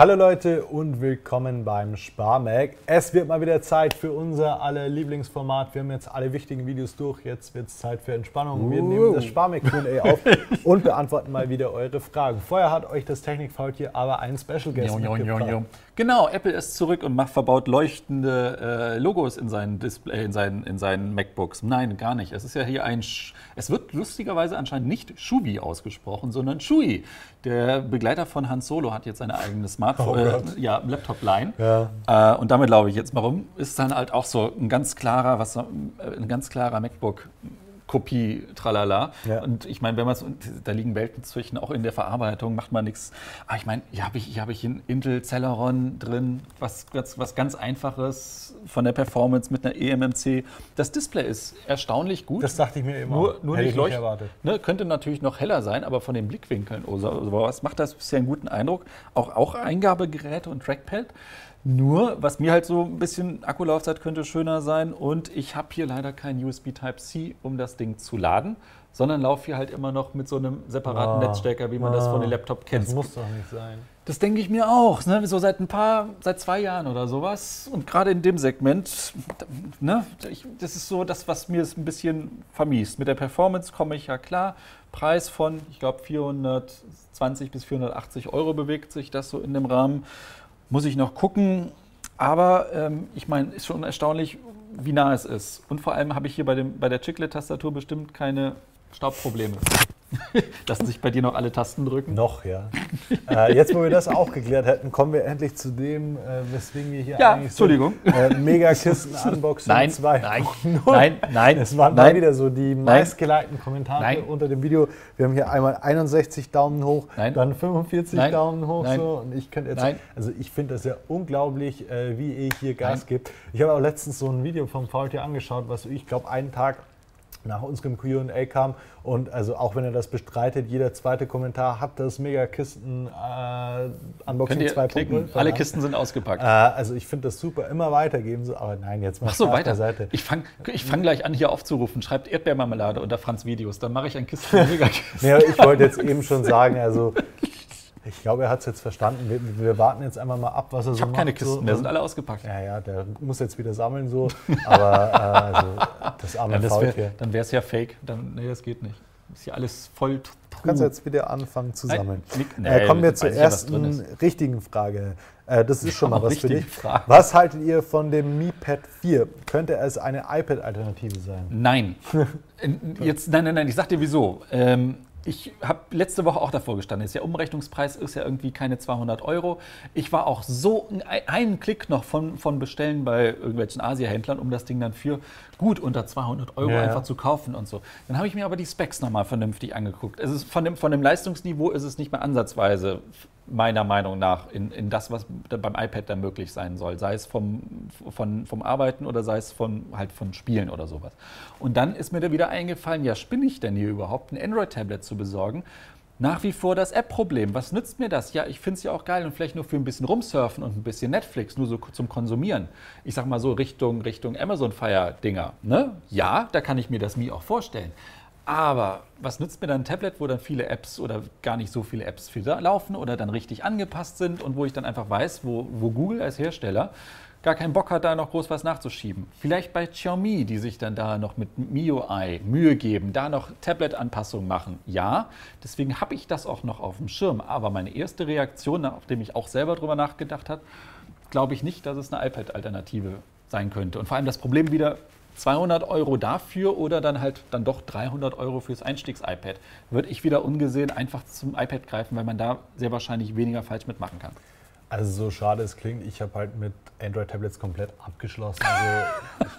Hallo Leute und willkommen beim Sparmag. Es wird mal wieder Zeit für unser aller Lieblingsformat. Wir haben jetzt alle wichtigen Videos durch. Jetzt wird es Zeit für Entspannung. Wir nehmen das Sparmag Q&A auf und beantworten mal wieder eure Fragen. Vorher hat euch das Technikfaultier aber einen Special Guest Jo, jo, jo, mitgebracht. jo. Genau, Apple ist zurück und macht verbaut leuchtende äh, Logos in seinen, Display, in, seinen, in seinen MacBooks. Nein, gar nicht. Es ist ja hier ein. Sch es wird lustigerweise anscheinend nicht Shuvi ausgesprochen, sondern Shui. Der Begleiter von Han Solo hat jetzt seine eigene Smartphone, Oh äh, ja, Laptop-Line. Ja. Äh, und damit laufe ich jetzt mal rum. Ist dann halt auch so ein ganz klarer, was äh, ein ganz klarer MacBook. Kopie, tralala. Ja. Und ich meine, wenn man da liegen Welten zwischen, auch in der Verarbeitung macht man nichts. Aber ich meine, hier habe ich, hier habe ich einen Intel Celeron drin, was, was, was ganz Einfaches von der Performance mit einer eMMC. Das Display ist erstaunlich gut. Das dachte ich mir immer. nur, nur Hätte nicht ich leucht. erwartet. Ne, könnte natürlich noch heller sein, aber von den Blickwinkeln oder sowas macht das bisher einen guten Eindruck. Auch, auch Eingabegeräte und Trackpad. Nur, was mir halt so ein bisschen Akkulaufzeit könnte schöner sein und ich habe hier leider kein USB Type-C, um das Ding zu laden, sondern laufe hier halt immer noch mit so einem separaten Ah. Netzstecker, wie man das von den Laptop kennt. Das muss doch nicht sein. Das denke ich mir auch. Ne? So seit ein paar, seit zwei Jahren oder sowas. Und gerade in dem Segment, ne? ich, das ist so das, was mir es ein bisschen vermiest. Mit der Performance komme ich ja klar. Preis von, ich glaube, 420 bis 480 Euro bewegt sich das so in dem Rahmen. Muss ich noch gucken. Aber ähm, ich meine, ist schon erstaunlich, wie nah es ist. Und vor allem habe ich hier bei, dem, bei der Chiclet-Tastatur bestimmt keine Staubprobleme. Lassen sich bei dir noch alle Tasten drücken? Noch, ja. äh, jetzt, wo wir das auch geklärt hätten, kommen wir endlich zu dem, äh, weswegen wir hier Ja, eigentlich Entschuldigung. sind. Äh, Megakisten-Unboxing Nein, 2. nein, nein, nein. Es waren mal nein. wieder so die meistgelikten Kommentare Nein. unter dem Video. Wir haben hier einmal 61 Daumen hoch, Nein. dann 45 Nein. Daumen hoch. Nein. So. Und ich könnte jetzt, Nein. also ich finde das ja unglaublich, äh, wie ihr hier Gas gibt. Ich habe auch letztens so ein Video vom VT angeschaut, was ich glaube einen Tag nach unserem Q&A kam und also auch wenn er das bestreitet, jeder zweite Kommentar hat das Megakisten äh, Unboxing Könnt ihr 2.0 klicken. Alle. Kisten sind ausgepackt. Äh, also ich finde das super, immer weitergeben, so, aber nein, jetzt mal Ach so, weiter. beiseite. Ich fange ich fang gleich an, hier aufzurufen. Schreibt Erdbeermarmelade unter Franz Videos. Dann mache ich ein Kisten Megakisten. Ja, ich wollte jetzt eben schon sagen, also ich glaube, er hat es jetzt verstanden. Wir, wir warten jetzt einfach mal ab, was er Ich so habe macht. keine Kisten so. mehr, sind alle ausgepackt. Ja, ja, der muss jetzt wieder sammeln so. Aber äh, also, das arme Ja, das wär, dann wäre es ja fake. Dann, nee, das geht nicht. Ist hier alles voll Du kannst jetzt wieder anfangen zu Nein, sammeln. äh, nee, kommen wir zur ich ja, ersten drin richtigen Frage. Äh, das ist schon mal was für dich. Fragen. Was haltet ihr von dem Mi Pad 4? Könnte es eine iPad-Alternative sein? Nein. Jetzt, nein, nein, nein, ich sag dir wieso. Ähm, ich habe letzte Woche auch davor gestanden. Jetzt der Umrechnungspreis ist ja irgendwie keine 200 Euro. Ich war auch so ein- einen Klick noch von, von Bestellen bei irgendwelchen Asia-Händlern, um das Ding dann für gut unter 200 Euro Ja. einfach zu kaufen und so. Dann habe ich mir aber die Specs nochmal vernünftig angeguckt. Es ist von, dem, von dem Leistungsniveau ist es nicht mehr ansatzweise meiner Meinung nach in, in das, was beim iPad dann möglich sein soll. Sei es vom, von, vom Arbeiten oder sei es von, halt von Spielen oder sowas. Und dann ist mir da wieder eingefallen, ja, spinne ich denn hier überhaupt, ein Android-Tablet zu besorgen? Nach wie vor das App-Problem. Was nützt mir das? Ja, ich finde es ja auch geil und vielleicht nur für ein bisschen rumsurfen und ein bisschen Netflix, nur so zum Konsumieren. Ich sag mal so Richtung, Richtung Amazon Fire-Dinger. Ne? Ja, da kann ich mir das Mi auch vorstellen. Aber was nützt mir dann ein Tablet, wo dann viele Apps oder gar nicht so viele Apps laufen oder dann richtig angepasst sind und wo ich dann einfach weiß, wo, wo Google als Hersteller gar keinen Bock hat, da noch groß was nachzuschieben. Vielleicht bei Xiaomi, die sich dann da noch mit MIUI Mühe geben, da noch Tablet-Anpassungen machen. Ja, deswegen habe ich das auch noch auf dem Schirm. Aber meine erste Reaktion, nachdem ich auch selber drüber nachgedacht habe, glaube ich nicht, dass es eine iPad-Alternative sein könnte. Und vor allem das Problem wieder, 200 Euro dafür oder dann halt dann doch 300 Euro fürs Einstiegs-iPad. Würde ich wieder ungesehen einfach zum iPad greifen, weil man da sehr wahrscheinlich weniger falsch mitmachen kann. Also so schade es klingt, ich habe halt mit Android-Tablets komplett abgeschlossen. Also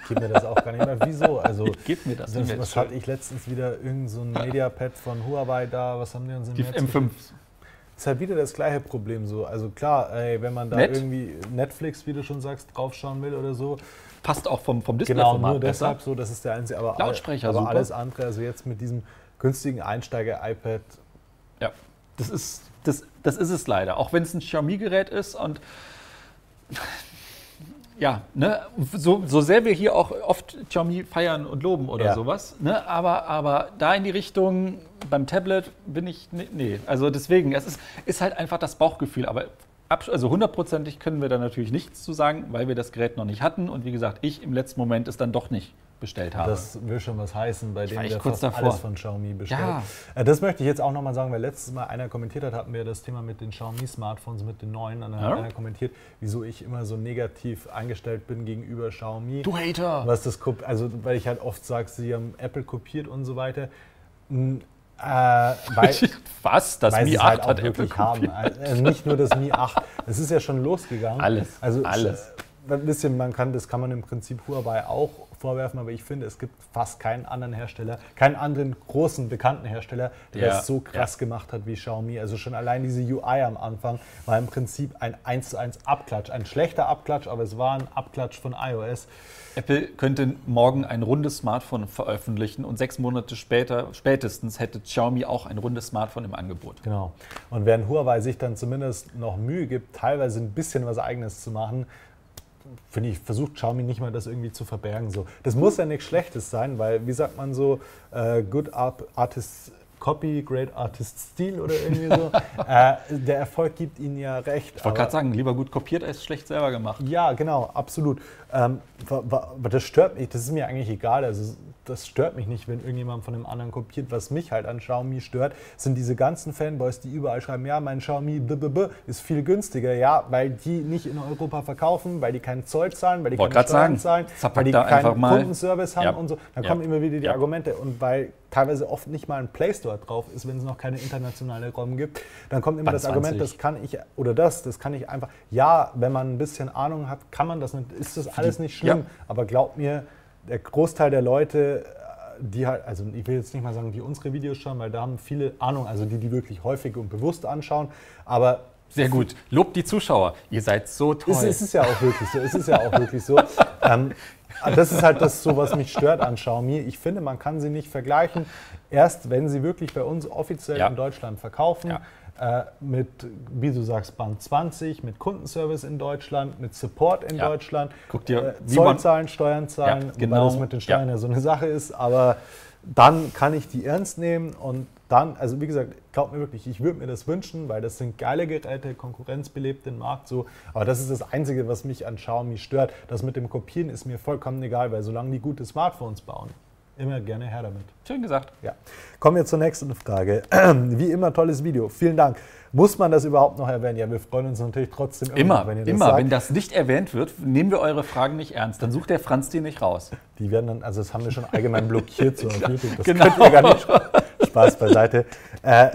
ich gebe mir das auch gar nicht mehr. Wieso? Also Gib mir das. das, was hatte ich letztens wieder? Irgend so ein Mediapad von Huawei da. Was haben die uns im Die Netz M5. geschickt? Ist halt wieder das gleiche Problem so. Also klar, ey, wenn man da Nett. irgendwie Netflix, wie du schon sagst, draufschauen will oder so. Passt auch vom, vom Genau, Displayformat nur besser. deshalb so, das ist der einzige. Aber, Lautsprecher, aber super. alles andere, also jetzt mit diesem günstigen Einsteiger-iPad, Ja, das ist, das, das ist es leider. Auch wenn es ein Xiaomi-Gerät ist und ja, ne, so, so sehr wir hier auch oft Xiaomi feiern und loben oder Ja. sowas, ne, aber, aber da in die Richtung beim Tablet bin ich, nee, nee. also deswegen, es ist, ist halt einfach das Bauchgefühl, aber also hundertprozentig können wir da natürlich nichts zu sagen, weil wir das Gerät noch nicht hatten. Und wie gesagt, ich im letzten Moment es dann doch nicht bestellt habe. Das will schon was heißen, bei dem wir kurz fast davor. alles von Xiaomi bestellt. Ja. Äh, Das möchte ich jetzt auch nochmal sagen, weil letztes Mal einer kommentiert hat, hatten wir das Thema mit den Xiaomi-Smartphones, mit den neuen. Und dann hat Ja. einer kommentiert, wieso ich immer so negativ eingestellt bin gegenüber Xiaomi. Du Hater! Was das, also weil ich halt oft sage, sie haben Apple kopiert und so weiter. Äh, weil, Was? Das Mi es 8 halt hat Apple wirklich haben. kopiert. Also nicht nur das Mi 8. Es ist ja schon losgegangen. Alles, Also alles. Ein bisschen, man kann, das kann man im Prinzip Huawei auch vorwerfen, aber ich finde, es gibt fast keinen anderen Hersteller, keinen anderen großen bekannten Hersteller, der Ja, es so krass gemacht hat wie Xiaomi. Also schon allein diese UI am Anfang war im Prinzip ein 1 zu 1 Abklatsch. Ein schlechter Abklatsch, aber es war ein Abklatsch von iOS. Apple könnte morgen ein rundes Smartphone veröffentlichen und sechs Monate später, spätestens, hätte Xiaomi auch ein rundes Smartphone im Angebot. Genau. Und während Huawei sich dann zumindest noch Mühe gibt, teilweise ein bisschen was Eigenes zu machen, finde ich, versucht Xiaomi nicht mal das irgendwie zu verbergen. So. Das muss ja nichts Schlechtes sein, weil, wie sagt man so, äh, good art, artist copy, great artist steal oder irgendwie so. äh, der Erfolg gibt ihnen ja recht. Ich wollte gerade sagen, lieber gut kopiert als schlecht selber gemacht. Ja, genau, absolut. Ähm, das stört mich, das ist mir eigentlich egal. Also das stört mich nicht, wenn irgendjemand von dem anderen kopiert. Was mich halt an Xiaomi stört, sind diese ganzen Fanboys, die überall schreiben, ja, mein Xiaomi b -b -b ist viel günstiger. Ja, weil die nicht in Europa verkaufen, weil die keinen Zoll zahlen, weil die Wollte keine Steuern sagen, zahlen, weil die keinen mal. Kundenservice haben Ja. und so. Dann Ja. kommen immer wieder die Ja. Argumente. Und weil teilweise oft nicht mal ein Play Store drauf ist, wenn es noch keine internationale ROM gibt, dann kommt immer Band das Argument, 20. das kann ich, oder das, das kann ich einfach, ja, wenn man ein bisschen Ahnung hat, kann man das nicht, ist das alles nicht schlimm, aber glaubt mir, der Großteil der Leute, die halt, also ich will jetzt nicht mal sagen, die unsere Videos schauen, weil da haben viele Ahnung, also die, die wirklich häufig und bewusst anschauen, aber Sehr gut. Lobt die Zuschauer. Ihr seid so toll. es, es ist ja auch wirklich so. Es ist ja auch wirklich so. Ähm, das ist halt das, so, was mich stört an Xiaomi. Ich finde, man kann sie nicht vergleichen. Erst wenn sie wirklich bei uns offiziell Ja. in Deutschland verkaufen, äh, mit, wie du sagst, Band 20, mit Kundenservice in Deutschland, mit Support in Ja. Deutschland, Guck dir, äh, wie Zoll man- zahlen, Steuern zahlen, Ja, genau. das mit den Steuern Ja. ja so eine Sache ist. Aber dann kann ich die ernst nehmen und dann, also wie gesagt, glaubt mir wirklich, ich würde mir das wünschen, weil das sind geile Geräte, konkurrenzbelebt den Markt so. Aber das ist das Einzige, was mich an Xiaomi stört. Das mit dem Kopieren ist mir vollkommen egal, weil solange die gute Smartphones bauen, immer gerne her damit. Schön gesagt. Ja. Kommen wir zur nächsten Frage. Wie immer, tolles Video. Vielen Dank. Muss man das überhaupt noch erwähnen? Ja, wir freuen uns natürlich trotzdem immer, wenn ihr das immer. sagt. Wenn das nicht erwähnt wird, nehmen wir eure Fragen nicht ernst. Dann sucht der Franz die nicht raus. Die werden dann, also das haben wir schon allgemein blockiert so auf YouTube. Das Genau. könnt ihr gar nicht. Spaß beiseite. Äh,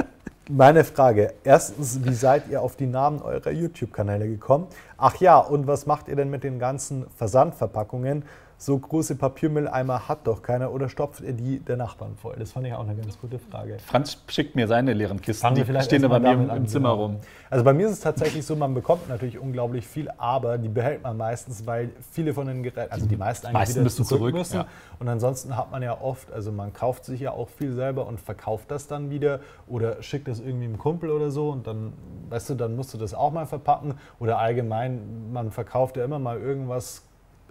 meine Frage. Erstens, wie seid ihr auf die Namen eurer YouTube-Kanäle gekommen? Ach ja, und was macht ihr denn mit den ganzen Versandverpackungen? So große Papiermülleimer hat doch keiner oder stopft ihr die der Nachbarn voll? Das fand ich auch eine ganz gute Frage. Franz schickt mir seine leeren Kisten. Die stehen da bei mir im, an, Zimmer genau. rum. Also bei mir ist es tatsächlich so, man bekommt natürlich unglaublich viel, aber die behält man meistens, weil viele von den Geräten, also die meisten eigentlich meisten wieder zurück, zurück, müssen. ja. Und ansonsten hat man ja oft, also man kauft sich ja auch viel selber und verkauft das dann wieder oder schickt das irgendwie einem Kumpel oder so und dann, weißt du, dann musst du das auch mal verpacken oder allgemein, man verkauft ja immer mal irgendwas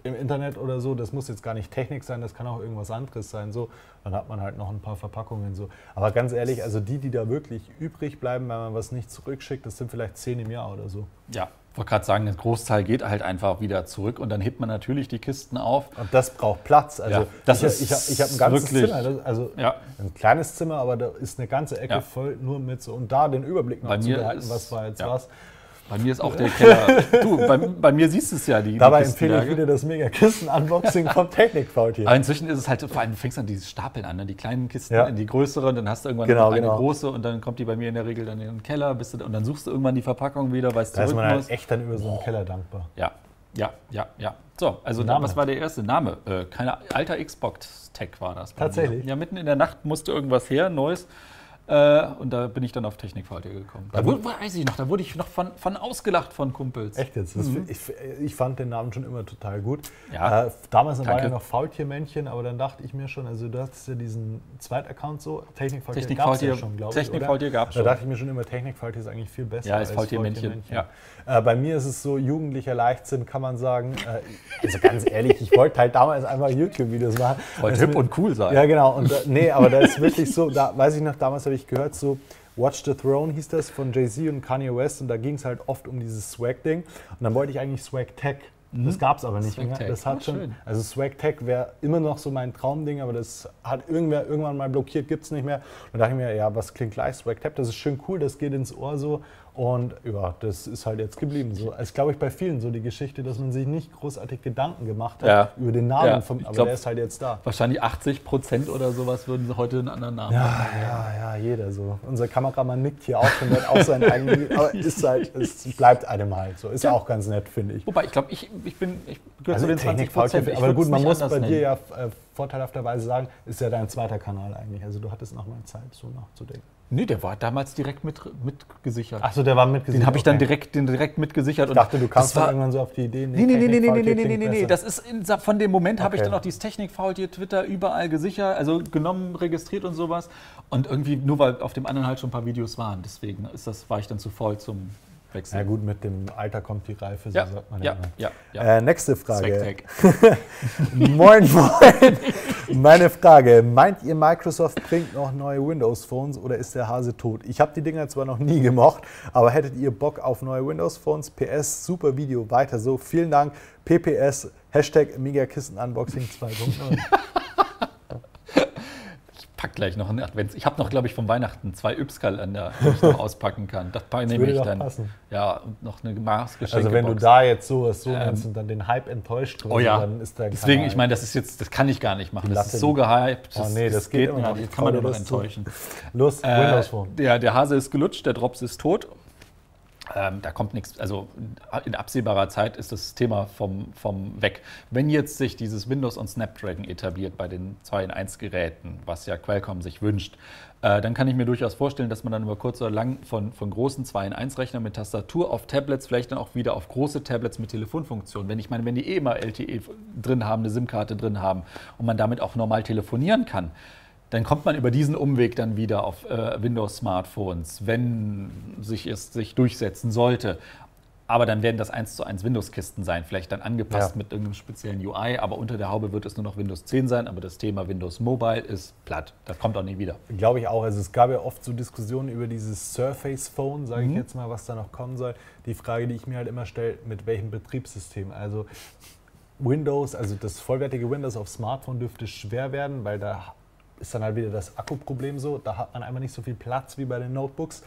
im Internet oder so, das muss jetzt gar nicht Technik sein, das kann auch irgendwas anderes sein, so, dann hat man halt noch ein paar Verpackungen so. Aber ganz ehrlich, also die, die da wirklich übrig bleiben, wenn man was nicht zurückschickt, das sind vielleicht zehn im Jahr oder so. Ja, wollte gerade sagen, ein Großteil geht halt einfach wieder zurück und dann hebt man natürlich die Kisten auf. Und das braucht Platz. Also Ja, das ich, ist ich, ich habe ein ganzes wirklich- Zimmer, also Ja. ein kleines Zimmer, aber da ist eine ganze Ecke Ja. voll nur mit so und da den Überblick noch Bei zu behalten, was war jetzt was. Bei mir ist auch der Keller. du, bei, bei mir siehst du es ja, die, Dabei die empfehle ich wieder das Mega-Kisten-Unboxing vom Technikfault hier. Aber inzwischen ist es halt, vor allem du fängst an dieses Stapeln an, ne? die kleinen Kisten Ja. in die größeren, dann hast du irgendwann Genau, eine genau. große und dann kommt die bei mir in der Regel dann in den Keller bist du, und dann suchst du irgendwann die Verpackung wieder, weil es Da ist man halt echt dann über so einen Keller dankbar. Ja, ja, ja, ja. So, also Name. was war der erste Name? Äh, keine alter Xbox-Tech war das. Tatsächlich? Mir. Ja, mitten in der Nacht musste irgendwas her, Neues. Äh, und da bin ich dann auf Technikfalte gekommen. Da wurde, weiß ich noch, da wurde ich noch von, von ausgelacht von Kumpels. Echt jetzt? Das, ich, ich fand den Namen schon immer total gut. Mhm. Ja. Äh, damals war Danke. ja noch Faultiermännchen, aber dann dachte ich mir schon, also du hattest ja diesen Zweitaccount so, Technikfaultier gab's Technikfaultier- ja schon, glaube ich. Technikfaultier oder? gab's Da schon. dachte ich mir schon immer, Technikfaultier ist eigentlich viel besser Ja, als Faultiermännchen, ja. Äh, bei mir ist es so, jugendlicher Leichtsinn kann man sagen. Äh, also ganz ehrlich, ich wollte halt damals einfach YouTube-Videos machen. Wollte hip und cool sein. Ja, genau. Und, nee, aber da ist wirklich so, da weiß ich noch, damals habe ich gehört, so, Watch the Throne hieß das von Jay-Z und Kanye West und da ging es halt oft um dieses Swag-Ding. Und dann wollte ich eigentlich Swag Tech. Das gab es aber nicht Swag mehr. Tech. Das hat Oh, schon, schön. also Swag Tech wäre immer noch so mein Traumding, aber das hat irgendwer irgendwann mal blockiert, gibt es nicht mehr. Und da dachte ich mir, ja, was klingt gleich? Swag Tech, das ist schön cool, das geht ins Ohr so. Und ja, das ist halt jetzt geblieben. So, es glaube ich bei vielen so die Geschichte, dass man sich nicht großartig Gedanken gemacht hat Ja. über den Namen, Ja, vom, aber glaub- der ist halt jetzt da. Wahrscheinlich 80 Prozent oder sowas würden sie heute einen anderen Namen Ja, ja, ja, jeder so. Unser Kameramann nickt hier auch der hat auch seinen eigenen. Aber ist halt, es bleibt einem halt so. Ist ja auch ganz nett, finde ich. Wobei, ich glaube, ich, ich bin ich gehöre Also zu den 20 Technik, Prozent. aber gut, man muss bei dir ja äh, vorteilhafterweise sagen, ist ja dein zweiter Kanal eigentlich. Also du hattest noch mal Zeit, so nachzudenken. Nee, der war damals direkt mit, mitgesichert. Achso, der war mitgesichert. den habe ich dann okay. direkt, den direkt mitgesichert. Ich dachte, du kamst dann irgendwann so auf die Idee. Nee, nee, nee, nee, nee, nee, nee, nee, nee. Das ist in, von dem Moment habe ich Okay. dann auch dieses Technikfaultier, Twitter überall gesichert, also genommen, registriert und sowas. Und irgendwie nur weil auf dem anderen halt schon ein paar Videos waren. Deswegen ist das, war ich dann zu faul zum Wechseln. Ja gut, mit dem Alter kommt die Reife, so Ja, sagt man ja, immer. ja, ja. Äh, nächste Frage. Moin, moin. Meine Frage: Meint ihr, Microsoft bringt noch neue Windows-Phones oder ist der Hase tot? Ich habe die Dinger zwar noch nie gemocht, aber hättet ihr Bock auf neue Windows-Phones? PS, super Video, weiter so. Vielen Dank. PPS, Hashtag Megakisten-Unboxing 2.0. Pack gleich noch einen Advents. Ich habe noch, glaube ich, vom Weihnachten zwei Yps-Kalender, die ich noch auspacken kann. Das nehme würde ich dann. passen. Ja, und noch eine Maßgeschenke. Also, wenn du da jetzt sowas so nennst und dann den Hype enttäuscht Ähm, Oh ja, dann ist der deswegen, ich meine, das ist jetzt, das kann ich gar nicht machen. Das ist so gehypt. Oh nee, das geht immer gar noch. nicht. Ich Das kann man nur dir noch das enttäuschen. Los, Äh, Windows Phone. Der, der Hase ist gelutscht, der Drops ist tot. Ähm, da kommt nichts, also in absehbarer Zeit ist das Thema vom, vom weg. Wenn jetzt sich dieses Windows und Snapdragon etabliert bei den 2 in 1 Geräten, was ja Qualcomm sich wünscht, äh, dann kann ich mir durchaus vorstellen, dass man dann über kurz oder lang von, von großen 2 in 1 Rechnern mit Tastatur auf Tablets, vielleicht dann auch wieder auf große Tablets mit Telefonfunktion. Wenn ich meine, wenn die eh immer LTE drin haben, eine SIM-Karte drin haben und man damit auch normal telefonieren kann, dann kommt man über diesen Umweg dann wieder auf äh, Windows-Smartphones, wenn sich es sich durchsetzen sollte. Aber dann werden das 1 zu 1 Windows-Kisten sein, vielleicht dann angepasst Ja. mit irgendeinem speziellen UI, aber unter der Haube wird es nur noch Windows 10 sein, aber das Thema Windows Mobile ist platt. Das kommt auch nie wieder. Glaube ich auch. Also es gab ja oft so Diskussionen über dieses Surface Phone, sage ich Mhm. jetzt mal, was da noch kommen soll. Die Frage, die ich mir halt immer stelle, mit welchem Betriebssystem? Also Windows, also das vollwertige Windows auf Smartphone dürfte schwer werden, weil da ist dann halt wieder das Akkuproblem so. Da hat man einfach nicht so viel Platz wie bei den Notebooks.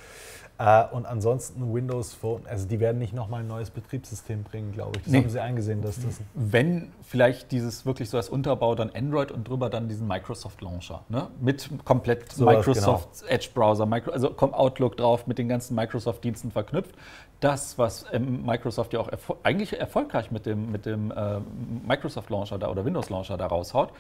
Äh, und ansonsten Windows Phone, also die werden nicht nochmal ein neues Betriebssystem bringen, glaube ich. Das Nee. haben sie eingesehen, dass das Wenn vielleicht dieses wirklich so als Unterbau dann Android und drüber dann diesen Microsoft Launcher, ne? mit komplett Sowas, Microsoft Edge Browser, Micro, also kommt Outlook drauf, mit den ganzen Microsoft-Diensten verknüpft. Das, was ähm, Microsoft ja auch erfol eigentlich erfolgreich mit dem, mit dem äh, Microsoft Launcher da oder Windows Launcher da raushaut,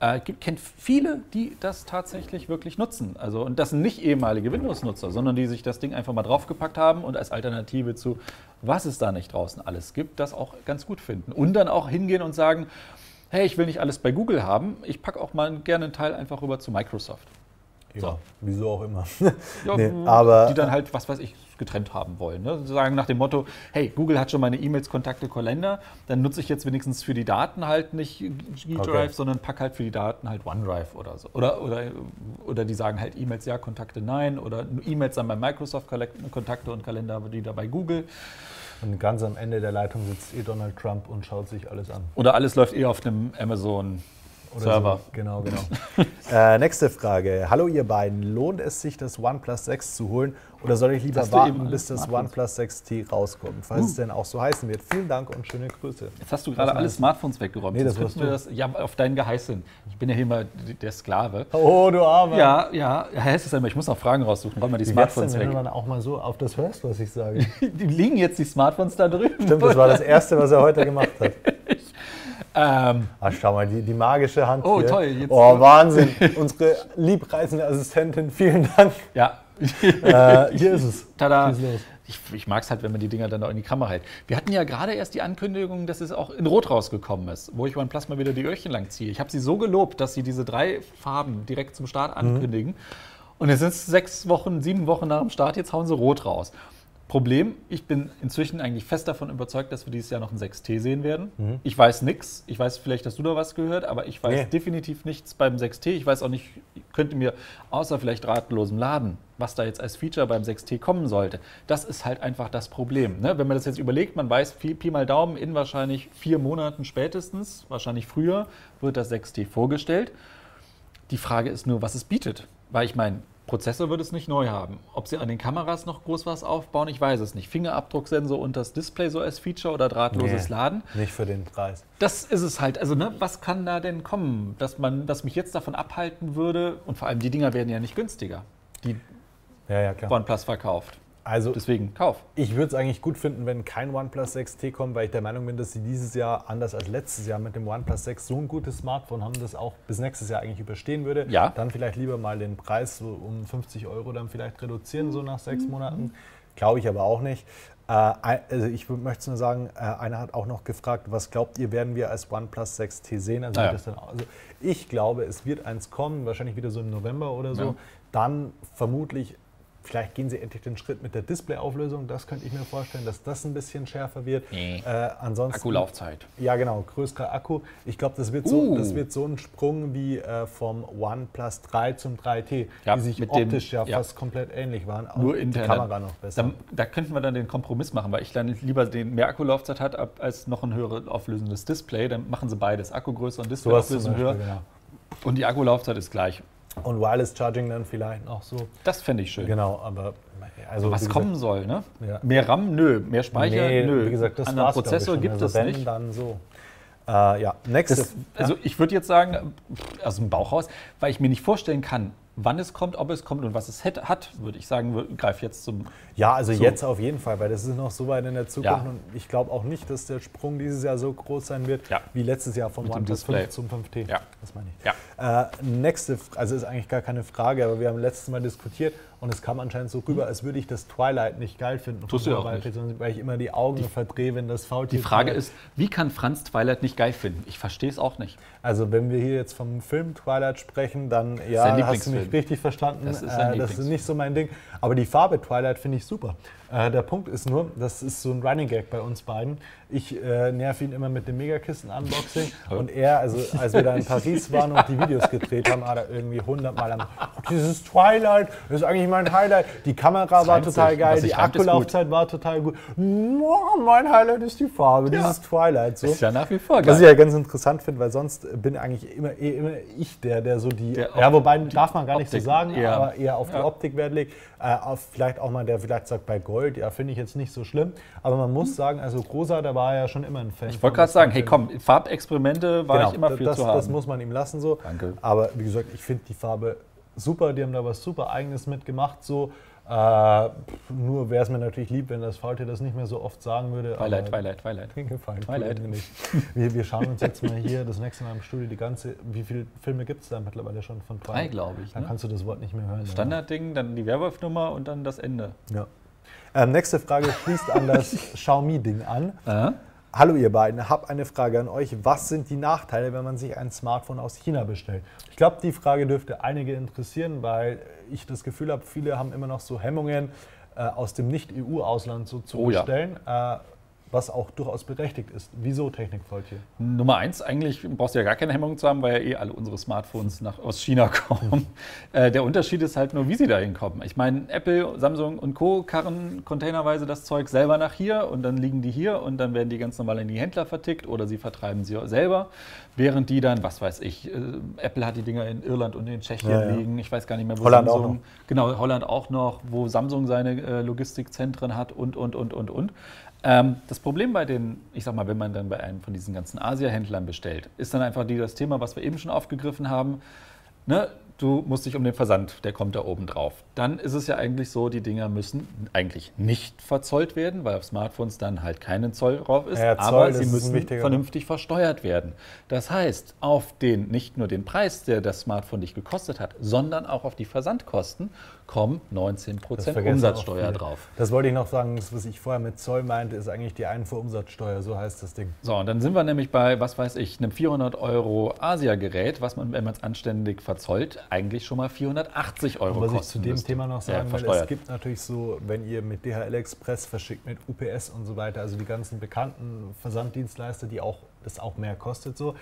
äh, gibt, kennt viele, die das tatsächlich wirklich nutzen. Also, und das sind nicht ehemalige Windows-Nutzer, sondern die sich das Ding einfach mal draufgepackt haben und als Alternative zu, was es da nicht draußen alles gibt, das auch ganz gut finden. Und dann auch hingehen und sagen, hey, ich will nicht alles bei Google haben, ich packe auch mal gerne einen Teil einfach rüber zu Microsoft. ja, So. wieso auch immer. Ja, Nee, aber- die dann halt, was weiß ich, getrennt haben wollen. Ne? Sie sagen nach dem Motto, hey, Google hat schon meine E-Mails, Kontakte, Kalender, dann nutze ich jetzt wenigstens für die Daten halt nicht G-Drive, Okay. sondern pack halt für die Daten halt OneDrive oder so. Oder, oder, oder die sagen halt E-Mails ja, Kontakte nein. Oder E-Mails dann bei Microsoft, Kontakte und Kalender wieder bei Google. Und ganz am Ende der Leitung sitzt eh Donald Trump und schaut sich alles an. Oder alles läuft eh auf einem Amazon Server. So. Genau, genau. äh, nächste Frage. Hallo ihr beiden, lohnt es sich das OnePlus 6 zu holen oder soll ich lieber Hast du warten, bis das Smartphones? OnePlus 6T rauskommt, falls es denn auch so heißen wird? Vielen Dank und schöne Grüße. Jetzt hast du gerade alle du? Smartphones weggeräumt. Nee, das Jetzt könnten warst wir das, ja, auf deinen Geheiß hin. Ich bin ja hier mal der Sklave. Oh, du Armer. Ja, ja, ja, es einmal, ich muss noch Fragen raussuchen. Räum mal die Wie wär's denn, Smartphones wenn du weg. dann auch mal so auf das hörst, was ich sage? Die liegen jetzt die Smartphones da drüben. Stimmt, das war das Erste, was er heute gemacht hat. Ähm, Ach, schau mal, die, die magische Hand Oh, hier. toll, jetzt- oh, Wahnsinn. Unsere liebreizende Assistentin, vielen Dank. ja. Äh, hier ist es. Tada. Ich, ich mag es halt, wenn man die Dinger dann auch in die Kamera hält. Wir hatten ja gerade erst die Ankündigung, dass es auch in Rot rausgekommen ist, wo ich OnePlus mal wieder die Öhrchen lang ziehe. Ich habe sie so gelobt, dass sie diese drei Farben direkt zum Start ankündigen. Und jetzt sind es sechs Wochen, sieben Wochen nach dem Start, jetzt hauen sie Rot raus. Problem, ich bin inzwischen eigentlich fest davon überzeugt, dass wir dieses Jahr noch ein 6T sehen werden. Mhm. Ich weiß nichts. Ich weiß vielleicht, dass du da was gehört, aber ich weiß Nee. definitiv nichts beim 6T. Ich weiß auch nicht, ich könnte mir außer vielleicht drahtlosem Laden, was da jetzt als Feature beim 6T kommen sollte. Das ist halt einfach das Problem. Ne? Wenn man das jetzt überlegt, man weiß, Pi, Pi mal Daumen, in wahrscheinlich vier Monaten spätestens, wahrscheinlich früher, wird das 6T vorgestellt. Die Frage ist nur, was es bietet. Weil ich meine, Prozessor wird es nicht neu haben. Ob sie an den Kameras noch groß was aufbauen, ich weiß es nicht. Fingerabdrucksensor und das Display so als Feature oder drahtloses Nee. Laden. Nicht für den Preis. Das ist es halt. Also, ne, was kann da denn kommen, dass man, dass mich jetzt davon abhalten würde? Und vor allem, die Dinger werden ja nicht günstiger, die Ja, ja. OnePlus verkauft. Also Deswegen, kauf. Ich würde es eigentlich gut finden, wenn kein OnePlus 6T kommt, weil ich der Meinung bin, dass sie dieses Jahr, anders als letztes Jahr mit dem OnePlus 6, so ein gutes Smartphone haben, das auch bis nächstes Jahr eigentlich überstehen würde. Ja. Dann vielleicht lieber mal den Preis so um 50 Euro dann vielleicht reduzieren, so nach Mhm. sechs Monaten. Glaube ich aber auch nicht. Äh, also ich möchte nur sagen, äh, einer hat auch noch gefragt, was glaubt ihr, werden wir als OnePlus 6T sehen? Also, ja. dann, also ich glaube, es wird eins kommen, wahrscheinlich wieder so im November oder so. Ja. Dann vermutlich Vielleicht gehen sie endlich den Schritt mit der Displayauflösung. Das könnte ich mir vorstellen, dass das ein bisschen schärfer wird. Nee. Äh, ansonsten, Akkulaufzeit. Ja, genau, größerer Akku. Ich glaube, das, wird so, Uh. das wird so ein Sprung wie äh, vom OnePlus 3 zum 3T, Ja, die sich mit dem- optisch ja, ja. fast komplett ähnlich waren. Nur die intern. Kamera noch besser. Da, da könnten wir dann den Kompromiss machen, weil ich dann lieber den mehr Akkulaufzeit hat ab- als noch ein höher auflösendes Display. Dann machen sie beides. Akku größer und Displayauflösung höher. genau. Und die Akkulaufzeit ist gleich. Und Wireless Charging dann vielleicht noch so. Das fände ich schön. Genau, aber also Was wie kommen gesagt, soll, ne? Ja. Mehr RAM? Nö. Mehr Speicher? nee, Nö. wie gesagt, das Anderen Prozessor gibt also es wenn, nicht. dann so. Äh, ja, nächste. Das, also ich würde jetzt sagen, aus dem Bauch raus, weil ich mir nicht vorstellen kann, wann es kommt, ob es kommt und was es hat, würde ich sagen, wir- greif jetzt zum. Ja, also So. jetzt auf jeden Fall, weil das ist noch so weit in der Zukunft Ja. und ich glaube auch nicht, dass der Sprung dieses Jahr so groß sein wird Ja. wie letztes Jahr vom OnePlus Display. 5 zum 5T. Ja. Das meine ich. Ja. Äh, nächste, also ist eigentlich gar keine Frage, aber wir haben letztes Mal diskutiert und es kam anscheinend so rüber, als würde ich das Twilight nicht geil finden. Tust du auch Weil, nicht. weil ich immer die Augen verdrehe, wenn das Faultier Die Frage ist, wie kann Franz Twilight nicht geil finden? Ich verstehe es auch nicht. Also wenn wir hier jetzt vom Film Twilight sprechen, dann ja, hast du mich richtig verstanden. Das ist äh, das ist nicht so mein Ding. Aber die Farbe Twilight finde ich super. Äh, der Punkt ist nur, das ist so ein Running Gag bei uns beiden. Ich äh, nerv ihn immer mit dem Megakisten-Unboxing und er, also als wir da in Paris waren und die Videos gedreht haben, hat er irgendwie hundertmal am dieses Twilight, ist eigentlich mein Highlight. Die Kamera war total sich. geil, die. Akkulaufzeit war total gut. Oh, mein Highlight ist die Farbe, dieses Twilight. So. Ist ja nach wie vor Was ich geil. ja ganz interessant finde, weil sonst bin eigentlich immer, eh immer ich der, der so die. Der ja, wobei darf man gar nicht so Optik sagen, eher- aber eher auf die ja. Optik Wert legt. Äh, auf vielleicht auch mal der vielleicht sagt bei Gold, ja, finde ich jetzt nicht so schlimm. Aber man muss sagen, also Großer, der war ja schon immer ein Fan. Ich wollte gerade sagen, hey komm, Farbexperimente war genau, ich immer für das, zu haben. das muss man ihm lassen so. Danke. Aber wie gesagt, ich finde die Farbe super, die haben da was super Eigenes mitgemacht so. Äh, nur wäre es mir natürlich lieb, wenn das Faultier das nicht mehr so oft sagen würde. Twilight, Twilight, Twilight. gefallen. Twilight. mir nicht. Wir, wir schauen uns jetzt mal hier das nächste Mal im Studio die ganze. Wie viele Filme gibt es da mittlerweile schon von Twilight? Drei, glaube ich. Dann Ne? kannst du das Wort nicht mehr hören. Standardding, dann die Werwolf-Nummer und dann das Ende. Ja. Ähm, nächste Frage schließt an das Xiaomi-Ding an. Äh? Hallo ihr beiden, habe eine Frage an euch. Was sind die Nachteile, wenn man sich ein Smartphone aus China bestellt? Ich glaube, die Frage dürfte einige interessieren, weil ich das Gefühl habe, viele haben immer noch so Hemmungen, äh, aus dem Nicht-EU-Ausland so zu Oh ja. bestellen, äh, was auch durchaus berechtigt ist. Wieso Technikfaultier? Nummer eins, eigentlich brauchst du ja gar keine Hemmung zu haben, weil ja eh alle unsere Smartphones nach, aus China kommen. Äh, der Unterschied ist halt nur, wie sie da hinkommen. Ich meine, Apple, Samsung und Co. karren containerweise das Zeug selber nach hier und dann liegen die hier und dann werden die ganz normal in die Händler vertickt oder sie vertreiben sie selber, während die dann, was weiß ich, äh, Apple hat die Dinger in Irland und in Tschechien Ja, ja. liegen, ich weiß gar nicht mehr, wo Holland auch Samsung, noch. genau, Holland auch noch, wo Samsung seine äh, Logistikzentren hat und, und, und, und, und. Ähm, das Problem bei den, ich sag mal, wenn man dann bei einem von diesen ganzen Asia-Händlern bestellt, ist dann einfach die, das Thema, was wir eben schon aufgegriffen haben. Ne? Du musst dich um den Versand, der kommt da oben drauf. Dann ist es ja eigentlich so, die Dinger müssen eigentlich nicht verzollt werden, weil auf Smartphones dann halt keinen Zoll drauf ist, Ja, Zoll, aber sie müssen vernünftig versteuert werden. Das heißt, auf den, nicht nur den Preis, der das Smartphone dich gekostet hat, sondern auch auf die Versandkosten kommen 19% vergessen Umsatzsteuer drauf. Das wollte ich noch sagen, das, was ich vorher mit Zoll meinte, ist eigentlich die Einfuhrumsatzsteuer, so heißt das Ding. So, und dann sind wir nämlich bei, was weiß ich, einem 400 Euro Asia-Gerät, was man, wenn man es anständig verzollt, eigentlich schon mal 480 Euro was kosten ich zu dem müsste. Thema noch Ja, sagen will, versteuert. es gibt natürlich so, wenn ihr mit DHL Express verschickt, mit UPS und so weiter, also die ganzen bekannten Versanddienstleister, die auch das auch mehr kostet so,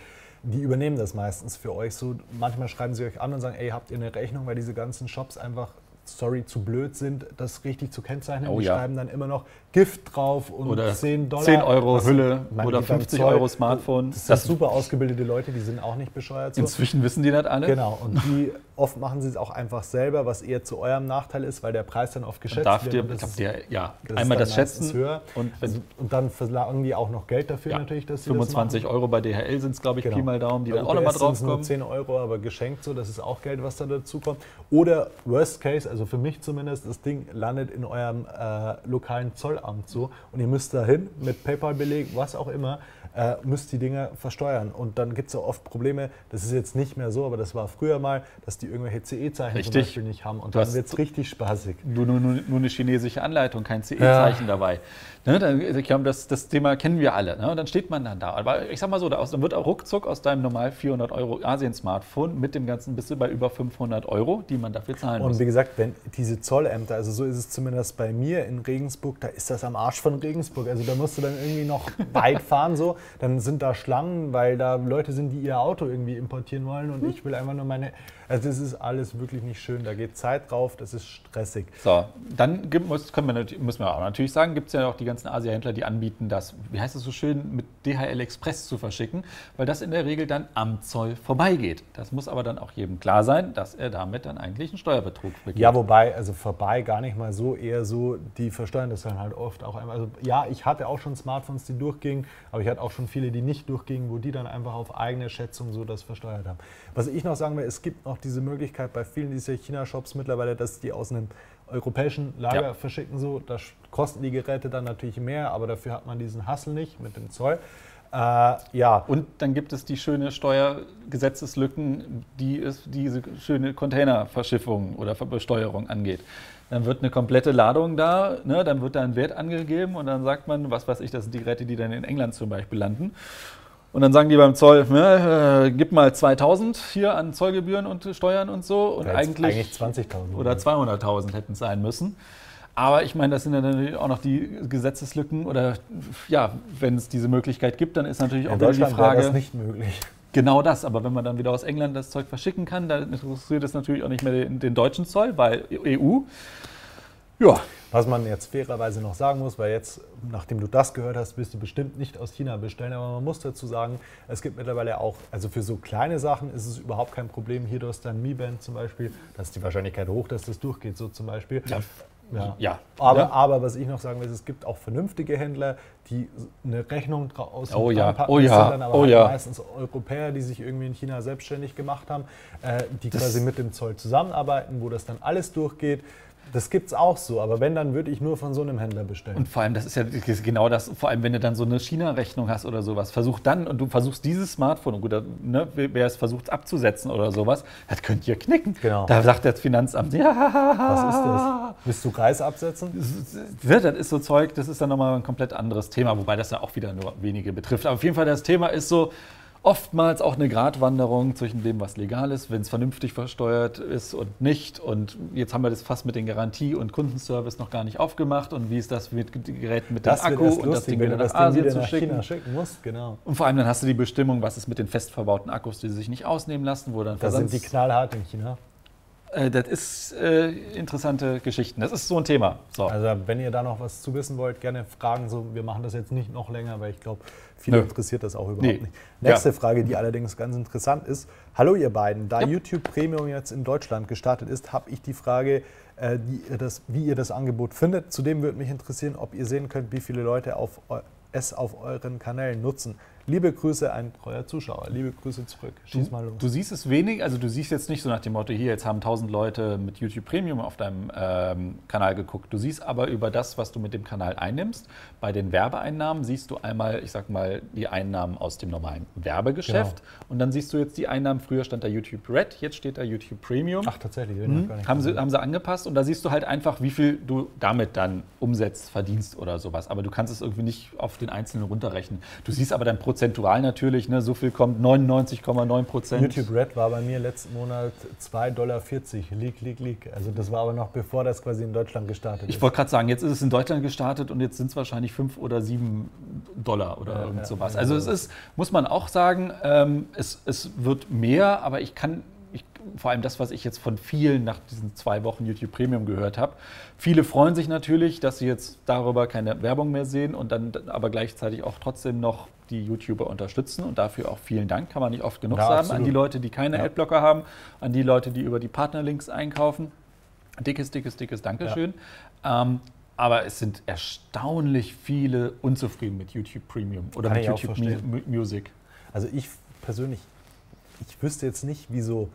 die übernehmen das meistens für euch so. Manchmal schreiben sie euch an und sagen, ey, habt ihr eine Rechnung, weil diese ganzen Shops einfach sorry, zu blöd sind, das richtig zu kennzeichnen. Oh die ja. schreiben dann immer noch Gift drauf und Oder 10 Dollar. 10 Euro Hülle meine, oder die beim 50 Zoll- Euro Smartphone. Das sind Das- super ausgebildete Leute, die sind auch nicht bescheuert. So. Inzwischen wissen die das alle. Genau, und die oft machen sie es auch einfach selber, was eher zu eurem Nachteil ist, weil der Preis dann oft geschätzt Darf wird. dir, ist- der, ja, das einmal das Schätzen höher. und Also, und dann verlangen die auch noch Geld dafür ja, natürlich, dass sie 25 das. Euro bei DHL sind es, glaube ich, Genau. Pi mal Daumen, die Bei dann auch nochmal draufkommen. 10 Euro, aber geschenkt so, das ist auch Geld, was da dazu kommt. Oder Worst Case, also für mich zumindest, das Ding landet in eurem äh, lokalen Zollamt so und ihr müsst dahin mit PayPal-Beleg, was auch immer, äh, müsst die Dinger versteuern. Und dann gibt es ja oft Probleme, das ist jetzt nicht mehr so, aber das war früher mal, dass die irgendwelche CE-Zeichen zum. Beispiel nicht haben und Du dann wird es richtig spaßig. Nur, nur, nur, eine chinesische Anleitung, kein CE-Zeichen dabei. Ne, dann, ich glaube, das, das Thema kennen wir alle. Ne? Und dann steht man dann da. Aber ich sag mal so, da aus, dann wird auch ruckzuck aus deinem normal 400 Euro Asien-Smartphone mit dem Ganzen du bei über 500 Euro, die man dafür zahlen Und muss. wie gesagt, wenn diese Zollämter, also so ist es zumindest bei mir in Regensburg, da ist das am Arsch von Regensburg. Also da musst du dann irgendwie noch weit fahren so, dann sind da Schlangen, weil da Leute sind, die ihr Auto irgendwie importieren wollen und ich will einfach nur meine, also das ist alles wirklich nicht schön, da geht Zeit drauf, das ist stressig. So, dann gibt, muss, können wir, müssen wir auch natürlich sagen, gibt es ja auch die ganzen Asia-Händler, die anbieten, das, wie heißt es so schön, mit DHL Express zu verschicken, weil das in der Regel dann am Zoll vorbeigeht. Das muss aber dann auch jedem klar sein, dass er damit dann eigentlich einen Steuerbetrug begeht. Ja, wobei, also vorbei gar nicht mal so, eher so, die versteuern das dann halt oft auch einmal. Also ja, ich hatte auch schon Smartphones, die durchgingen, aber ich hatte auch schon viele, die nicht durchgingen, wo die dann einfach auf eigene Schätzung so das versteuert haben. Was ich noch sagen will, es gibt noch diese Möglichkeit bei vielen dieser China-Shops mittlerweile, dass die aus einem europäischen Lager Ja. verschicken. So, da kosten die Geräte dann natürlich mehr, aber dafür hat man diesen Hassel nicht mit dem Zoll. Äh, ja, Und dann gibt es die schöne Steuergesetzeslücken, die es, diese schöne Containerverschiffung oder Besteuerung angeht. Dann wird eine komplette Ladung da, ne, dann wird da ein Wert angegeben und dann sagt man, was weiß ich, das sind die Geräte, die dann in England zum Beispiel landen. Und dann sagen die beim Zoll, ne, äh, gib mal 2000 hier an Zollgebühren und Steuern und so. Und jetzt eigentlich, eigentlich 20.000 oder 200.000 hätten es sein müssen. Aber ich meine, das sind ja natürlich auch noch die Gesetzeslücken oder ja, wenn es diese Möglichkeit gibt, dann ist natürlich auch wieder die Frage. das nicht möglich. Genau das, aber wenn man dann wieder aus England das Zeug verschicken kann, dann interessiert es natürlich auch nicht mehr den, den deutschen Zoll, weil EU. Ja, Was man jetzt fairerweise noch sagen muss, weil jetzt, nachdem du das gehört hast, wirst du bestimmt nicht aus China bestellen, aber man muss dazu sagen, es gibt mittlerweile auch, also für so kleine Sachen ist es überhaupt kein Problem. Hier, du hast dein Mi Band zum Beispiel, da ist die Wahrscheinlichkeit hoch, dass das durchgeht, so zum Beispiel. Ja. Ja. Ja. Aber, Ja. aber was ich noch sagen will, es gibt auch vernünftige Händler, die eine Rechnung dra- aus Oh ja, packen. oh Das ja, sind dann aber oh halt ja. meistens Europäer, die sich irgendwie in China selbstständig gemacht haben, äh, die quasi mit dem Zoll zusammenarbeiten, wo das dann alles durchgeht. Das gibt es auch so, aber wenn, dann würde ich nur von so einem Händler bestellen. Und vor allem, das ist ja das genau das, vor allem wenn du dann so eine China-Rechnung hast oder sowas, versuch dann und du versuchst dieses Smartphone, und gut, ne, wer es versucht abzusetzen oder sowas, das könnt ihr knicken. Genau. Da sagt das Finanzamt, ja, Was ist das? Willst du Kreis absetzen? Ja, das ist so Zeug, das ist dann nochmal ein komplett anderes Thema, wobei das ja auch wieder nur wenige betrifft. Aber auf jeden Fall, das Thema ist so oftmals auch eine Gratwanderung zwischen dem, was legal ist, wenn es vernünftig versteuert ist und nicht. Und jetzt haben wir das fast mit den Garantie- und Kundenservice noch gar nicht aufgemacht. Und wie ist das mit Geräten mit dem Das wird Akku erst und das lustig, Ding wieder nach Asien zu nach schicken? China schicken musst. Genau. Und vor allem dann hast du die Bestimmung, was ist mit den fest verbauten Akkus, die sich nicht ausnehmen lassen, wo dann Da sind die knallhart in China. Äh, Das ist äh, interessante Geschichten. Das ist so ein Thema. So. Also wenn ihr da noch was zu wissen wollt, gerne fragen. So, wir machen das jetzt nicht noch länger, weil ich glaube, viele Nö. interessiert das auch überhaupt Nee. nicht. Nächste Ja. Frage, die allerdings ganz interessant ist. Hallo ihr beiden, da Ja. YouTube Premium jetzt in Deutschland gestartet ist, habe ich die Frage, äh, die das, wie ihr das Angebot findet. Zudem würde mich interessieren, ob ihr sehen könnt, wie viele Leute auf, es auf euren Kanälen nutzen. Liebe Grüße, ein treuer Zuschauer. Liebe Grüße zurück. Schieß mal los. Du siehst es wenig, also du siehst jetzt nicht so nach dem Motto, hier, jetzt haben 1000 Leute mit YouTube Premium auf deinem ähm, Kanal geguckt. Du siehst aber über das, was du mit dem Kanal einnimmst. Bei den Werbeeinnahmen siehst du einmal, ich sag mal, die Einnahmen aus dem normalen Werbegeschäft. Und dann siehst du jetzt die Einnahmen. Früher stand da YouTube Red, jetzt steht da YouTube Premium. Ach, tatsächlich. nicht Haben sie, haben sie angepasst und da siehst du halt einfach, wie viel du damit dann umsetzt, verdienst oder sowas. Aber du kannst es irgendwie nicht auf den Einzelnen runterrechnen. Du siehst aber dein prozentual natürlich, ne, so viel kommt 99,9 Prozent. YouTube Red war bei mir letzten Monat 2,40 Dollar. Leak, leak, leak. Also das war aber noch bevor das quasi in Deutschland gestartet Ich ist. wollte gerade sagen, jetzt ist es in Deutschland gestartet und jetzt sind es wahrscheinlich 5 oder 7 Dollar oder Ja, irgend sowas. ja, Also es ist, muss man auch sagen, ähm, es, es wird mehr, aber ich kann, ich, vor allem das, was ich jetzt von vielen nach diesen zwei Wochen YouTube Premium gehört habe. Viele freuen sich natürlich, dass sie jetzt darüber keine Werbung mehr sehen und dann aber gleichzeitig auch trotzdem noch die YouTuber unterstützen und dafür auch vielen Dank, kann man nicht oft genug Ja, sagen, absolut. an die Leute, die keine Ja. Adblocker haben, an die Leute, die über die Partnerlinks einkaufen. Dickes, dickes, dickes Dankeschön. Ähm, aber es sind erstaunlich viele unzufrieden mit YouTube Premium oder Kann mit YouTube Music. Also ich persönlich, ich wüsste jetzt nicht, wieso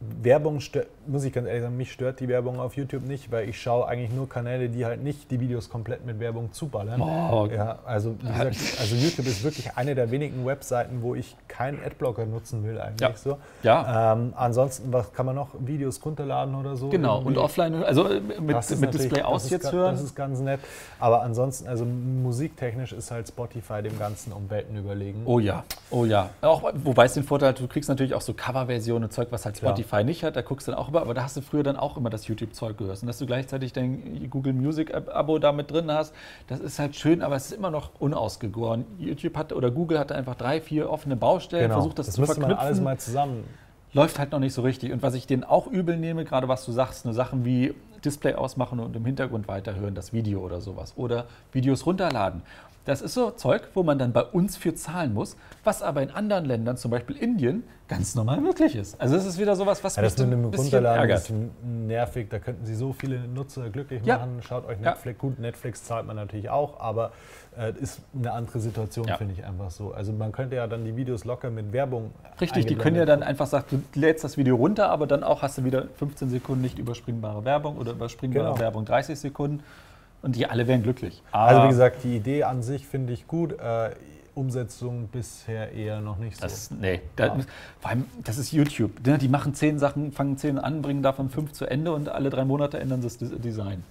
Werbung stört, muss ich ganz ehrlich sagen, mich stört die Werbung auf YouTube nicht, weil ich schaue eigentlich nur Kanäle, die halt nicht die Videos komplett mit Werbung zuballern. Oh. Ja, also wie gesagt, also YouTube ist wirklich eine der wenigen Webseiten, wo ich keinen Adblocker nutzen will eigentlich Ja. so. Ja. Ähm, ansonsten, was kann man noch? Videos runterladen oder so? Genau, und irgendwie? offline, also äh, mit, mit Display aus jetzt hören. Das ist ganz nett. Aber ansonsten, also musiktechnisch ist halt Spotify dem Ganzen um Welten überlegen. Oh ja, oh ja. Auch, wobei es den Vorteil hat, du kriegst natürlich auch so Coverversionen und Zeug, was halt. Spotify nicht hat. Da guckst du dann auch über, aber da hast du früher dann auch immer das YouTube-Zeug gehört. Und dass du gleichzeitig dein Google Music-Abo da mit drin hast, das ist halt schön, aber es ist immer noch unausgegoren. YouTube hat oder Google hatte einfach drei, vier offene Baustellen, versucht das, Genau. das zu müsste man verknüpfen. alles mal zusammen. läuft halt noch nicht so richtig. Und was ich denen auch übel nehme, gerade was du sagst, nur Sachen wie Display ausmachen und im Hintergrund weiterhören, das Video oder sowas. Oder Videos runterladen. Das ist so Zeug, wo man dann bei uns für zahlen muss, was aber in anderen Ländern, zum Beispiel Indien, ganz normal möglich ist. Also es ist wieder sowas, was Ja, das mich dem ein bisschen Runterladen ärgert. ist nervig. Da könnten Sie so viele Nutzer glücklich Ja. machen. Schaut euch Ja. Netflix. Gut, Netflix zahlt man natürlich auch, aber äh, ist eine andere Situation, Ja. finde ich einfach so. Also man könnte ja dann die Videos locker mit Werbung. Richtig, die können ja dann einfach sagen, du lädst das Video runter, aber dann auch hast du wieder 15 Sekunden nicht überspringbare Werbung oder überspringbare Genau. Werbung 30 Sekunden und die alle wären glücklich. Also Aber wie gesagt, die Idee an sich finde ich gut. Äh, Umsetzung bisher eher noch nicht so. Das, nee, da, Ja. vor allem, das ist YouTube. ne? Die machen zehn Sachen, fangen zehn an, bringen davon fünf zu Ende und alle drei Monate ändern sie das Des- Design.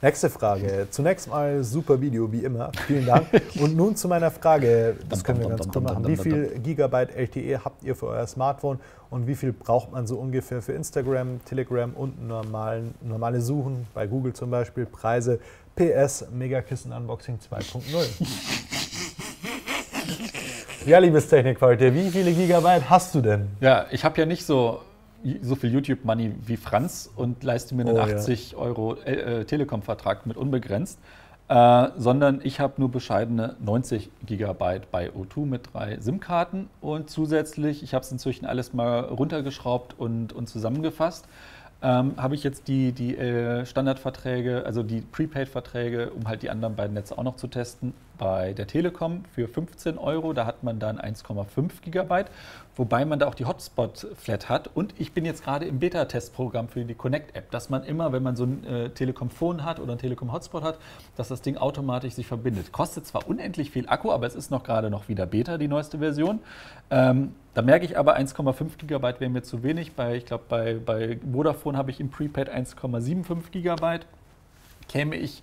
Nächste Frage. Zunächst mal super Video, wie immer. Vielen Dank. Und nun zu meiner Frage. Das können wir ganz kurz machen. Wie viel Gigabyte LTE habt ihr für euer Smartphone und wie viel braucht man so ungefähr für Instagram, Telegram und normalen, normale Suchen, bei Google zum Beispiel, Preise, PS, Megakissen Unboxing 2.0. Ja, liebes Technikquartier, wie viele Gigabyte hast du denn? Ja, ich habe ja nicht so, so viel YouTube-Money wie Franz und leiste mir einen Oh, ja. 80 Euro äh, Telekom-Vertrag mit unbegrenzt, äh, sondern ich habe nur bescheidene 90 Gigabyte bei O2 mit drei SIM-Karten. Und zusätzlich, ich habe es inzwischen alles mal runtergeschraubt und, und zusammengefasst, ähm, habe ich jetzt die, die äh, Standardverträge, also die Prepaid-Verträge, um halt die anderen beiden Netze auch noch zu testen, bei der Telekom für 15 Euro. Da hat man dann 1,5 Gigabyte, wobei man da auch die Hotspot-Flat hat. Und ich bin jetzt gerade im Beta-Testprogramm für die Connect-App, dass man immer, wenn man so ein äh, Telekom-Phone hat oder ein Telekom-Hotspot hat, dass das Ding automatisch sich verbindet. Kostet zwar unendlich viel Akku, aber es ist noch gerade noch wieder Beta, die neueste Version. Ähm, da merke ich aber, 1,5 Gigabyte wäre mir zu wenig. Bei, ich glaube, bei, bei Vodafone habe ich im Prepaid 1,75 Gigabyte. Käme ich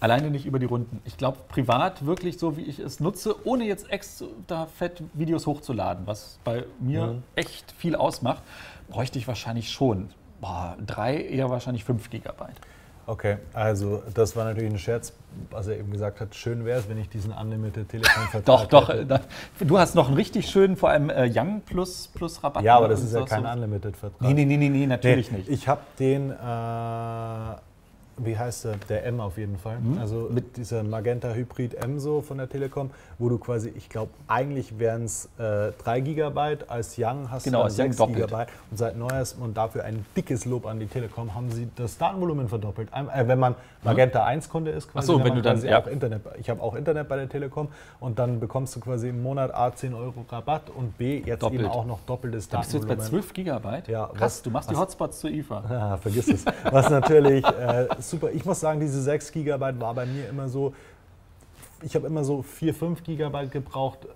alleine nicht über die Runden. Ich glaube, privat wirklich so, wie ich es nutze, ohne jetzt extra fett Videos hochzuladen, was bei mir Mhm. echt viel ausmacht, bräuchte ich wahrscheinlich schon boah, drei, eher wahrscheinlich fünf Gigabyte. Okay, also das war natürlich ein Scherz, was er eben gesagt hat. Schön wäre es, wenn ich diesen Unlimited Telefonvertrag Doch, doch. hätte. Du hast noch einen richtig schönen, vor allem äh, Young Plus, Plus Rabatt. Ja, aber das ist ja kein so- Unlimited-Vertrag. Nee, nee, nee, nee, nee, natürlich Nee, nicht. Ich habe den, äh, wie heißt der? Der M auf jeden Fall. Mhm. Also mit dieser Magenta Hybrid M so von der Telekom, wo du quasi, ich glaube, eigentlich wären es äh, 3 Gigabyte, als Young hast Genau, du als dann Young 6 doppelt. Gigabyte. Und seit neuestem und dafür ein dickes Lob an die Telekom haben sie das Datenvolumen verdoppelt. Ein- Äh, wenn man Magenta 1 Kunde ist, quasi, so, wenn du dann- ja. auch Internet. Ich habe auch Internet bei der Telekom und dann bekommst du quasi im Monat A 10 Euro Rabatt und B jetzt Doppelt. eben auch noch doppeltes Da bist du jetzt bei Datenvolumen. 12 Gigabyte? Ja, Krass, was- du machst die was- Hotspots zur IFA. Ah, vergiss es. Was natürlich äh, super. Ich muss sagen, diese 6 GB war bei mir immer so. Ich habe immer so 4, 5 GB gebraucht. äh,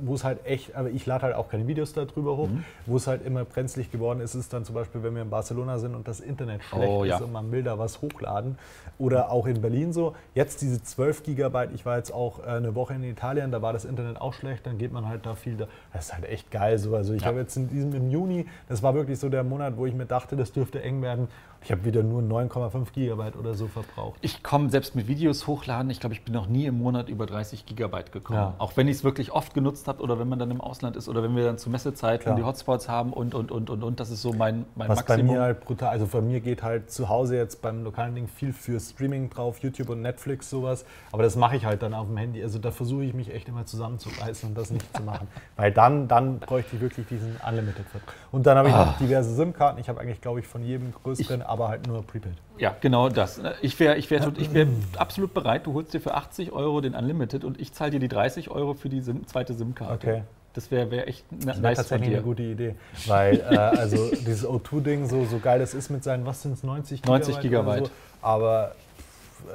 wo es halt echt, aber ich lade halt auch keine Videos darüber hoch, mhm. wo es halt immer brenzlig geworden ist, ist dann zum Beispiel, wenn wir in Barcelona sind und das Internet schlecht oh, ja. ist und man will da was hochladen. Oder auch in Berlin so. Jetzt diese 12 Gigabyte, ich war jetzt auch äh, eine Woche in Italien, da war das Internet auch schlecht, dann geht man halt da viel, da. das ist halt echt geil so. Also ich ja. habe jetzt in diesem im Juni, das war wirklich so der Monat, wo ich mir dachte, das dürfte eng werden. Ich habe wieder nur 9,5 Gigabyte oder so verbraucht. Ich komme selbst mit Videos hochladen, ich glaube, ich bin noch nie im Monat über 30 Gigabyte gekommen. Ja. Auch wenn ich es wirklich oft genutzt habe oder wenn man dann im Ausland ist oder wenn wir dann zur Messezeit die Hotspots haben und, und, und, und, und. Das ist so mein, mein Was Maximum. bei mir halt brutal, also bei mir geht halt zu Hause jetzt beim lokalen Ding viel für Streaming drauf, YouTube und Netflix sowas. Aber das mache ich halt dann auf dem Handy. Also da versuche ich mich echt immer zusammenzureißen und das nicht zu machen. Weil dann, dann bräuchte ich wirklich diesen Unlimited-Vertrag. Und dann habe ich ah. noch diverse SIM-Karten. Ich habe eigentlich, glaube ich, von jedem größeren, aber halt nur Prepaid. Ja, genau das. Ich wäre ich wär, ich wär absolut bereit, du holst dir für 80 Euro den Unlimited und ich zahle dir die 30 Euro für die SIM, zweite SIM-Karte. Okay. Das wäre wär echt das wär nice tatsächlich eine gute Idee. Weil äh, also dieses O2-Ding, so, so geil das ist mit seinen, was sind es, 90 Gigabyte? 90 Gigabyte. So, aber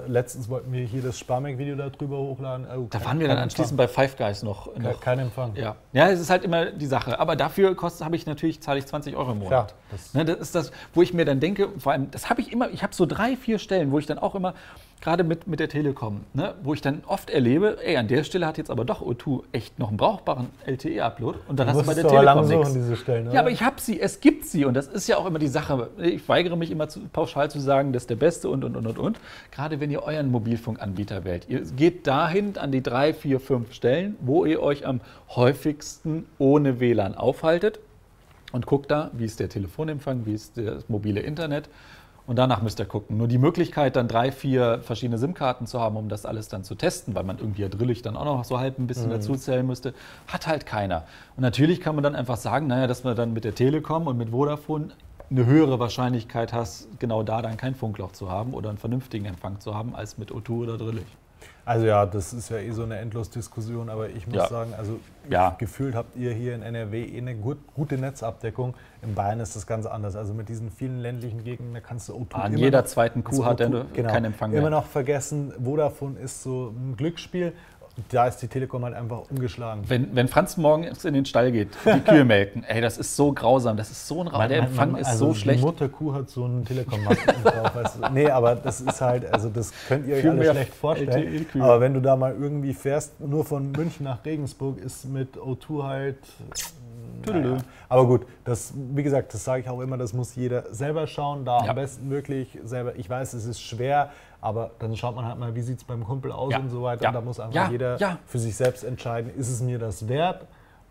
letztens wollten wir hier das Sparmac-Video darüber hochladen. Oh, da waren wir dann anschließend bei Five Guys noch. noch kein Empfang. Ja. ja, es ist halt immer die Sache. Aber dafür habe ich natürlich, zahle ich 20 Euro im Monat. Ja, das, ne, das ist das, wo ich mir dann denke, vor allem, das habe ich immer, ich habe so drei, vier Stellen, wo ich dann auch immer, gerade mit, mit der Telekom, ne, wo ich dann oft erlebe, ey, an der Stelle hat jetzt aber doch O2 echt noch einen brauchbaren LTE-Upload und dann du hast du bei der Telekom nichts. Diese Stellen, ja, aber ich habe sie, es gibt sie und das ist ja auch immer die Sache. Ich weigere mich immer zu, pauschal zu sagen, das ist der Beste und, und, und, und, und. Gerade wenn ihr euren Mobilfunkanbieter wählt. Ihr geht dahin an die drei, vier, fünf Stellen, wo ihr euch am häufigsten ohne WLAN aufhaltet und guckt da, wie ist der Telefonempfang, wie ist das mobile Internet und danach müsst ihr gucken. Nur die Möglichkeit, dann drei, vier verschiedene SIM-Karten zu haben, um das alles dann zu testen, weil man irgendwie ja drillig dann auch noch so halb ein bisschen mhm. dazu zählen müsste, hat halt keiner. Und natürlich kann man dann einfach sagen, naja, dass man dann mit der Telekom und mit Vodafone eine höhere Wahrscheinlichkeit hast, genau da dann kein Funkloch zu haben oder einen vernünftigen Empfang zu haben, als mit O2 oder drillig. Also ja, das ist ja eh so eine Endlos-Diskussion, aber ich muss ja. sagen, also ja. gefühlt habt ihr hier in NRW eh eine gut, gute Netzabdeckung. In Bayern ist das ganz anders. Also mit diesen vielen ländlichen Gegenden, da kannst du O2 An jeder noch, zweiten Kuh hat er genau, keinen Empfang mehr. Immer noch vergessen, Vodafone ist so ein Glücksspiel da ist die Telekom halt einfach umgeschlagen. Wenn, wenn Franz morgens in den Stall geht, die Kühe melken, ey, das ist so grausam, das ist so ein Raum. Der Empfang ist also so schlecht. Die Mutterkuh hat so einen Telekom-Masten drauf. Weißt du? Nee, aber das ist halt, also das könnt ihr euch alle schlecht vorstellen. Aber wenn du da mal irgendwie fährst, nur von München nach Regensburg, ist mit O2 halt naja. Aber gut, das, wie gesagt, das sage ich auch immer, das muss jeder selber schauen, da ja. am besten möglich selber. Ich weiß, es ist schwer, aber dann schaut man halt mal, wie sieht es beim Kumpel aus ja. und so weiter. Ja. Und da muss einfach jeder für sich selbst entscheiden, ist es mir das wert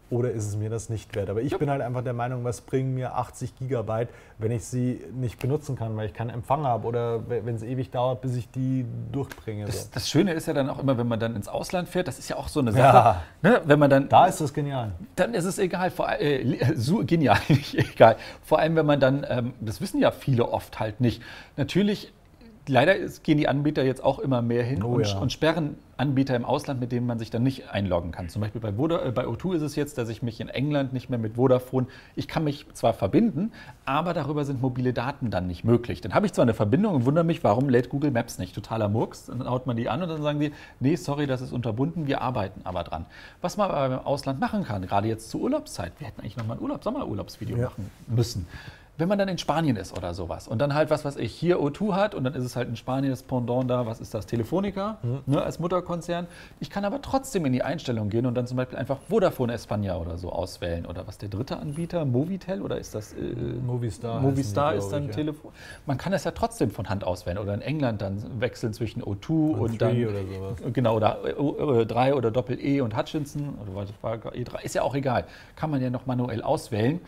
oder ist es mir das nicht wert? Aber ich ja. bin halt einfach der Meinung, was bringen mir 80 Gigabyte, wenn ich sie nicht benutzen kann, weil ich keinen Empfang habe oder wenn es ewig dauert, bis ich die durchbringe. Das, so. das, Schöne ist ja dann auch immer, wenn man dann ins Ausland fährt, das ist ja auch so eine Sache. Ja. Ne? Wenn man dann, da ist das genial. Dann ist es egal, vor, äh, so genial, nicht egal. Vor allem, wenn man dann, ähm, das wissen ja viele oft halt nicht, natürlich leider gehen die Anbieter jetzt auch immer mehr hin oh, und, ja. und, sperren Anbieter im Ausland, mit denen man sich dann nicht einloggen kann. Zum Beispiel bei, Voda, äh, bei O2 ist es jetzt, dass ich mich in England nicht mehr mit Vodafone, ich kann mich zwar verbinden, aber darüber sind mobile Daten dann nicht möglich. Dann habe ich zwar eine Verbindung und wundere mich, warum lädt Google Maps nicht? Totaler Murks. Dann haut man die an und dann sagen die, nee, sorry, das ist unterbunden, wir arbeiten aber dran. Was man aber im Ausland machen kann, gerade jetzt zur Urlaubszeit, wir hätten eigentlich nochmal ein Urlaub, Sommerurlaubsvideo ja. machen müssen wenn man dann in Spanien ist oder sowas und dann halt, was weiß ich, hier O2 hat und dann ist es halt in Spanien das Pendant da, was ist das, Telefonica mhm. ne, als Mutterkonzern. Ich kann aber trotzdem in die Einstellung gehen und dann zum Beispiel einfach Vodafone España oder so auswählen. Oder was der dritte Anbieter, Movitel oder ist das? Äh, Movistar. Movistar ist dann ich, Telefon. Man kann es ja trotzdem von Hand auswählen oder in England dann wechseln zwischen O2 und, und dann. Oder sowas. Genau, oder 3 äh, oder Doppel-E und Hutchinson oder was war E3, ist ja auch egal. Kann man ja noch manuell auswählen.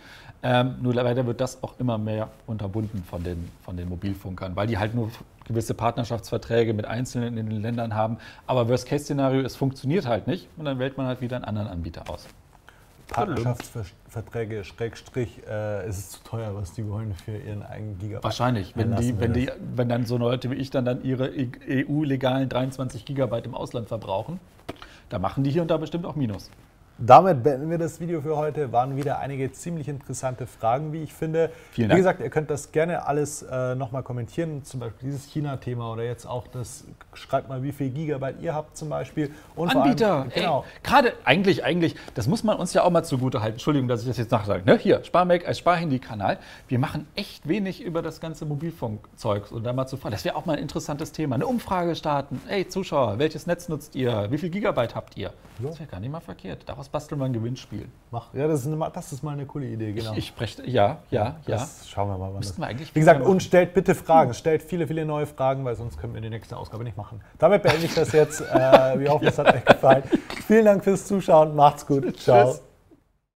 Ähm, nur leider wird das auch immer mehr unterbunden von den, von den Mobilfunkern, weil die halt nur gewisse Partnerschaftsverträge mit Einzelnen in den Ländern haben. Aber Worst-Case-Szenario, es funktioniert halt nicht und dann wählt man halt wieder einen anderen Anbieter aus. Partnerschaftsverträge, Schrägstrich, äh, ist es zu teuer, was die wollen für ihren eigenen Gigabyte. Wahrscheinlich, wenn, die, wenn, die, wenn dann so Leute wie ich dann, dann ihre EU-legalen 23 Gigabyte im Ausland verbrauchen, da machen die hier und da bestimmt auch Minus. Damit beenden wir das Video für heute. Waren wieder einige ziemlich interessante Fragen, wie ich finde. Vielen Dank. Wie gesagt, ihr könnt das gerne alles äh, nochmal kommentieren, zum Beispiel dieses China-Thema oder jetzt auch das, schreibt mal, wie viel Gigabyte ihr habt zum Beispiel. Und Anbieter, allem, genau. Gerade eigentlich, eigentlich, das muss man uns ja auch mal zugute halten. Entschuldigung, dass ich das jetzt nachsage. Ne? Hier, Sparmac als Sparhandy-Kanal. Wir machen echt wenig über das ganze Mobilfunkzeug. Und da mal zu fragen, das wäre auch mal ein interessantes Thema. Eine Umfrage starten. Hey, Zuschauer, welches Netz nutzt ihr? Wie viel Gigabyte habt ihr? Das wäre gar nicht mal verkehrt. Daraus basteln wir ein Gewinnspiel. Mach. Ja, das ist, eine, das ist mal eine coole Idee, genau. Ich, ich spreche, ja, ja, ja. Das schauen wir mal. Wann Müssten wir eigentlich Wie gesagt, und stellt bitte Fragen. Stellt viele, viele neue Fragen, weil sonst können wir die nächste Ausgabe nicht machen. Damit beende ich das jetzt. Äh, wir hoffen, es hat euch gefallen. Vielen Dank fürs Zuschauen. Macht's gut. Ciao. Tschüss.